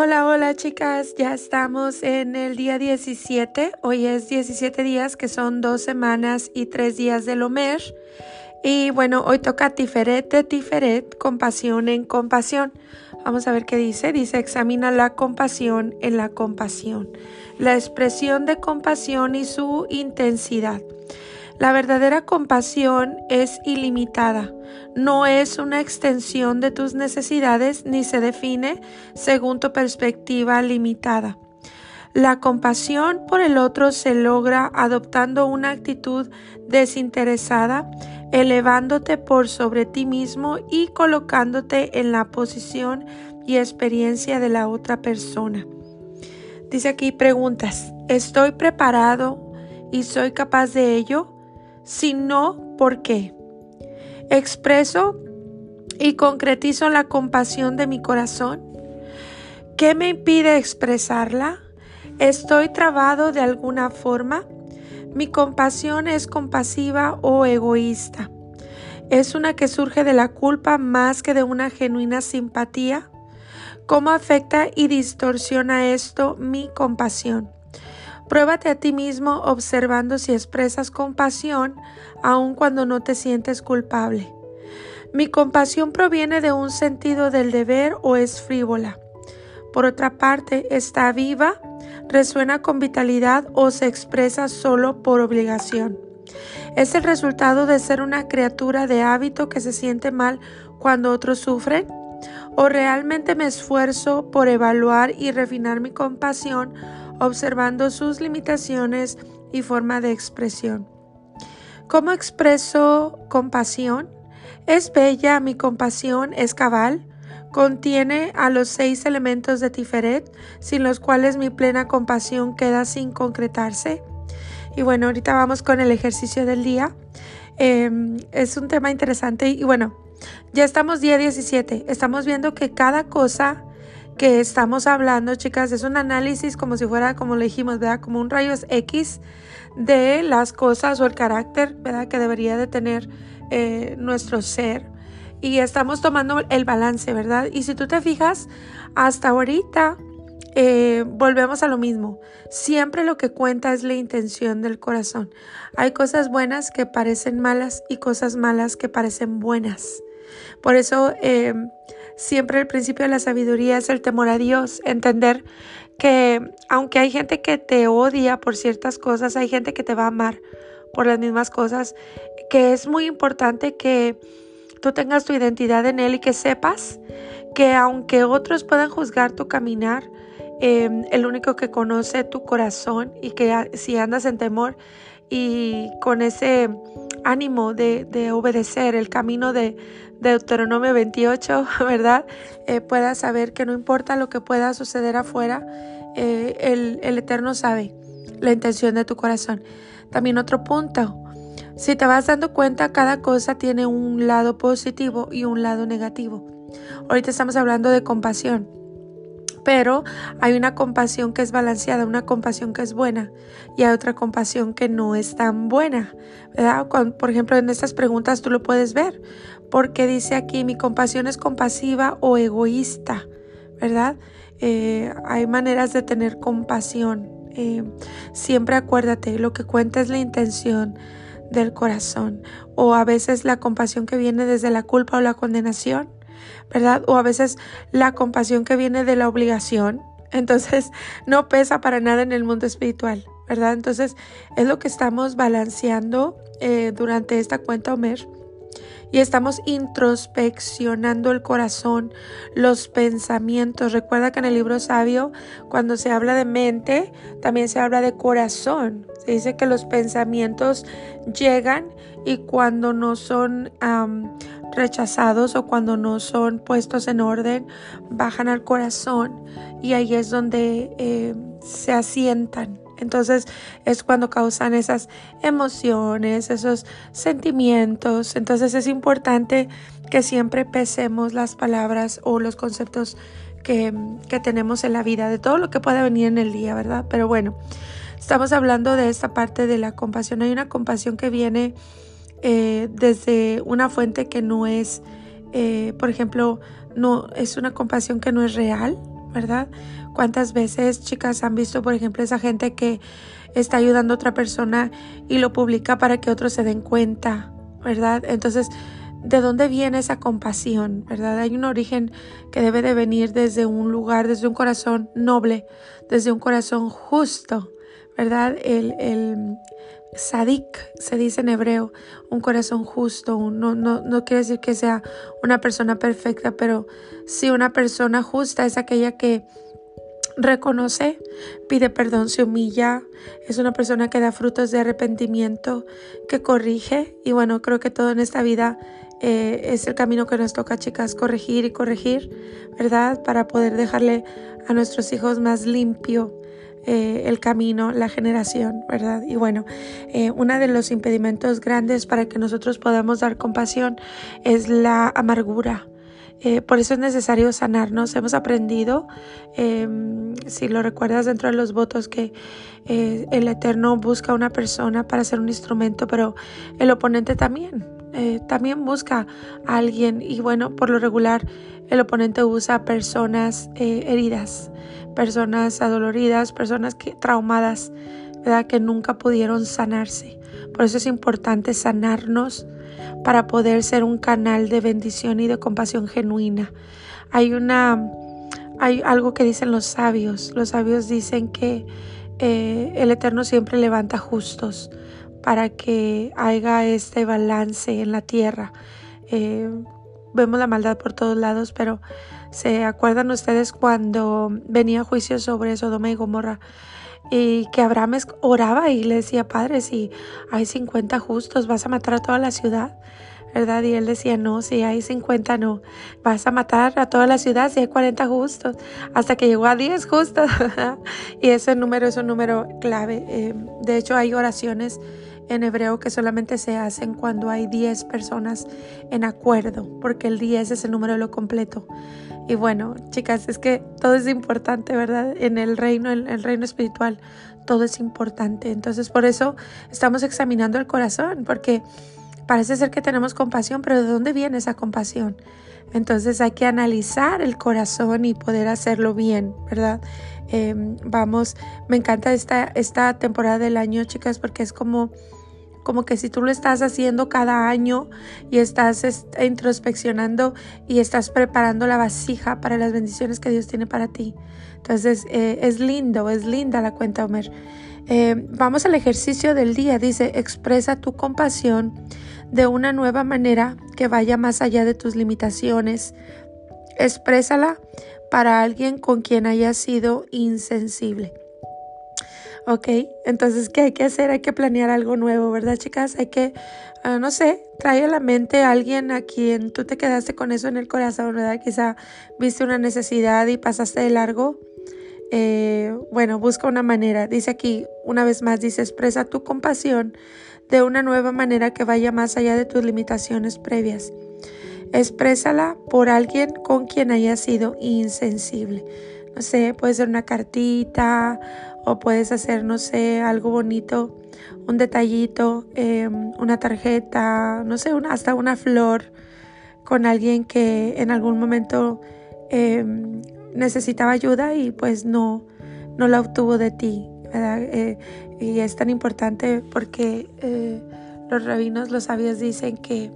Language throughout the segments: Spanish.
Hola, hola chicas, ya estamos en el día 17. Hoy es 17 días, que son dos semanas y tres días del Omer. Y bueno, hoy toca Tiferet de Tiferet, compasión en compasión. Vamos a ver qué dice. Dice, examina la compasión en la compasión, la expresión de compasión y su intensidad. La verdadera compasión es ilimitada, no es una extensión de tus necesidades ni se define según tu perspectiva limitada. La compasión por el otro se logra adoptando una actitud desinteresada, elevándote por sobre ti mismo y colocándote en la posición y experiencia de la otra persona. Dice aquí preguntas, ¿estoy preparado y soy capaz de ello? Sino porque expreso y concretizo la compasión de mi corazón. ¿Qué me impide expresarla? ¿Estoy trabado de alguna forma? ¿Mi compasión es compasiva o egoísta? ¿Es una que surge de la culpa más que de una genuina simpatía? ¿Cómo afecta y distorsiona esto mi compasión? Pruébate a ti mismo observando si expresas compasión aun cuando no te sientes culpable. Mi compasión proviene de un sentido del deber o es frívola. Por otra parte, está viva, resuena con vitalidad o se expresa solo por obligación. Es el resultado de ser una criatura de hábito que se siente mal cuando otros sufren. ¿O realmente me esfuerzo por evaluar y refinar mi compasión observando sus limitaciones y forma de expresión. ¿Cómo expreso compasión? Es bella, mi compasión es cabal, contiene a los seis elementos de Tiferet, sin los cuales mi plena compasión queda sin concretarse. Y bueno, ahorita vamos con el ejercicio del día. Em, es un tema interesante y bueno, ya estamos día 17. Estamos viendo que cada cosa que estamos hablando, chicas, es un análisis como si fuera, como le dijimos, ¿verdad? Como un rayos X de las cosas o el carácter, ¿verdad? Que debería de tener eh, nuestro ser. Y estamos tomando el balance, ¿verdad? Y si tú te fijas, hasta ahorita eh, volvemos a lo mismo. Siempre lo que cuenta es la intención del corazón. Hay cosas buenas que parecen malas y cosas malas que parecen buenas. Por eso eh, siempre el principio de la sabiduría es el temor a Dios, entender que aunque hay gente que te odia por ciertas cosas, hay gente que te va a amar por las mismas cosas, que es muy importante que tú tengas tu identidad en Él y que sepas que aunque otros puedan juzgar tu caminar, em, el único que conoce tu corazón y que si andas en temor y con ese ánimo de, de obedecer el camino de, Deuteronomio 28, ¿verdad? Eh, puedas saber que no importa lo que pueda suceder afuera, eh, el, el Eterno sabe la intención de tu corazón. También otro punto, si te vas dando cuenta, cada cosa tiene un lado positivo y un lado negativo. Ahorita estamos hablando de compasión pero hay una compasión que es balanceada, una compasión que es buena y hay otra compasión que no es tan buena, ¿verdad? por ejemplo, en estas preguntas tú lo puedes ver, porque dice aquí, mi compasión es compasiva o egoísta, ¿verdad? Eh, hay maneras de tener compasión. Eh, siempre acuérdate, lo que cuenta es la intención del corazón o a veces la compasión que viene desde la culpa o la condenación ¿verdad? O a veces la compasión que viene de la obligación, entonces no pesa para nada en el mundo espiritual, ¿verdad? Entonces es lo que estamos balanceando eh, durante esta cuenta Omer. y estamos introspeccionando el corazón, los pensamientos. Recuerda que en el libro sabio, cuando se habla de mente, también se habla de corazón. Dice que los pensamientos llegan y cuando no son rechazados o cuando no son puestos en orden, bajan al corazón y ahí es donde eh, se asientan. Entonces es cuando causan esas emociones, esos sentimientos. Entonces es importante que siempre pesemos las palabras o los conceptos que, tenemos en la vida, de todo lo que pueda venir en el día, ¿verdad? Pero bueno, estamos hablando de esta parte de la compasión. Hay una compasión que viene eh, desde una fuente que no es, eh, por ejemplo, no es una compasión que no es real, ¿verdad? ¿Cuántas veces, chicas, han visto, por ejemplo, esa gente que está ayudando a otra persona y lo publica para que otros se den cuenta, ¿verdad? Entonces, ¿de dónde viene esa compasión, verdad? Hay un origen que debe de venir desde un lugar, desde un corazón noble, desde un corazón justo, ¿verdad? El, el sadik se dice en hebreo, un corazón justo, no, no, no quiere decir que sea una persona perfecta, pero sí una persona justa es aquella que reconoce, pide perdón, se humilla, es una persona que da frutos de arrepentimiento, que corrige y bueno, creo que todo en esta vida eh, es el camino que nos toca, chicas, corregir y corregir, ¿verdad? Para poder dejarle a nuestros hijos más limpio eh, el camino, la generación, ¿verdad? Y bueno, eh, uno de los impedimentos grandes para que nosotros podamos dar compasión es la amargura. Eh, por eso es necesario sanarnos. Hemos aprendido, em, si lo recuerdas dentro de los votos, que el Eterno busca una persona para ser un instrumento, pero el oponente también. También busca a alguien y bueno, por lo regular el oponente usa personas heridas, personas adoloridas, personas que, traumadas, ¿verdad? que nunca pudieron sanarse. Por eso es importante sanarnos para poder ser un canal de bendición y de compasión genuina. Hay una hay algo que dicen los sabios. Los sabios dicen que eh, el Eterno siempre levanta justos para que haya este balance en la tierra. Eh, vemos la maldad por todos lados, pero ¿Se acuerdan ustedes cuando venía juicio sobre Sodoma y Gomorra? Y que Abraham oraba y le decía, Padre, si hay 50 justos, vas a matar a toda la ciudad. ¿Verdad? Y él decía, no, si hay 50, no, vas a matar a toda la ciudad si hay 40 justos, hasta que llegó a 10 justos. y ese número es un número clave. Eh, de hecho, hay oraciones en hebreo que solamente se hacen cuando hay 10 personas en acuerdo, porque el 10 es el número de lo completo. Y bueno, chicas, es que todo es importante, ¿verdad? En el reino, en el reino espiritual, todo es importante. Entonces, por eso estamos examinando el corazón, porque parece ser que tenemos compasión, pero ¿de dónde viene esa compasión? Entonces hay que analizar el corazón y poder hacerlo bien, ¿verdad? Em, vamos, me encanta esta, esta temporada del año, chicas, porque es como como que si tú lo estás haciendo cada año y estás introspeccionando y estás preparando la vasija para las bendiciones que Dios tiene para ti. Entonces eh, es lindo, es linda la cuenta, Homer. Eh, vamos al ejercicio del día. Dice, expresa tu compasión de una nueva manera que vaya más allá de tus limitaciones. Exprésala para alguien con quien hayas sido insensible. ¿ok? Entonces, ¿qué hay que hacer? Hay que planear algo nuevo, ¿verdad, chicas? Hay que, ah, no sé, trae a la mente a alguien a quien tú te quedaste con eso en el corazón, ¿verdad? Quizá viste una necesidad y pasaste de largo. Eh, bueno, busca una manera. Dice aquí, una vez más, dice, expresa tu compasión de una nueva manera que vaya más allá de tus limitaciones previas. Exprésala por alguien con quien hayas sido insensible. No sé, puede ser una cartita o puedes hacer, no sé, algo bonito, un detallito, em, una tarjeta, no sé, hasta una flor con alguien que en algún momento em, necesitaba ayuda y pues no, no la obtuvo de ti. Eh, y es tan importante porque eh, los rabinos, los sabios dicen que,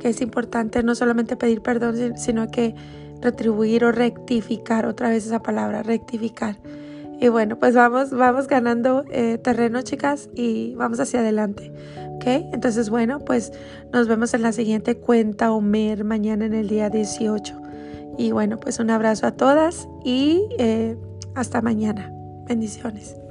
que, es importante no solamente pedir perdón, sino que retribuir o rectificar, otra vez esa palabra, rectificar. Y bueno, pues vamos, vamos ganando eh, terreno, chicas, y vamos hacia adelante. ¿Ok? Entonces, bueno, pues nos vemos en la siguiente cuenta Omer mañana en el día 18. Y bueno, pues un abrazo a todas y eh, hasta mañana. Bendiciones.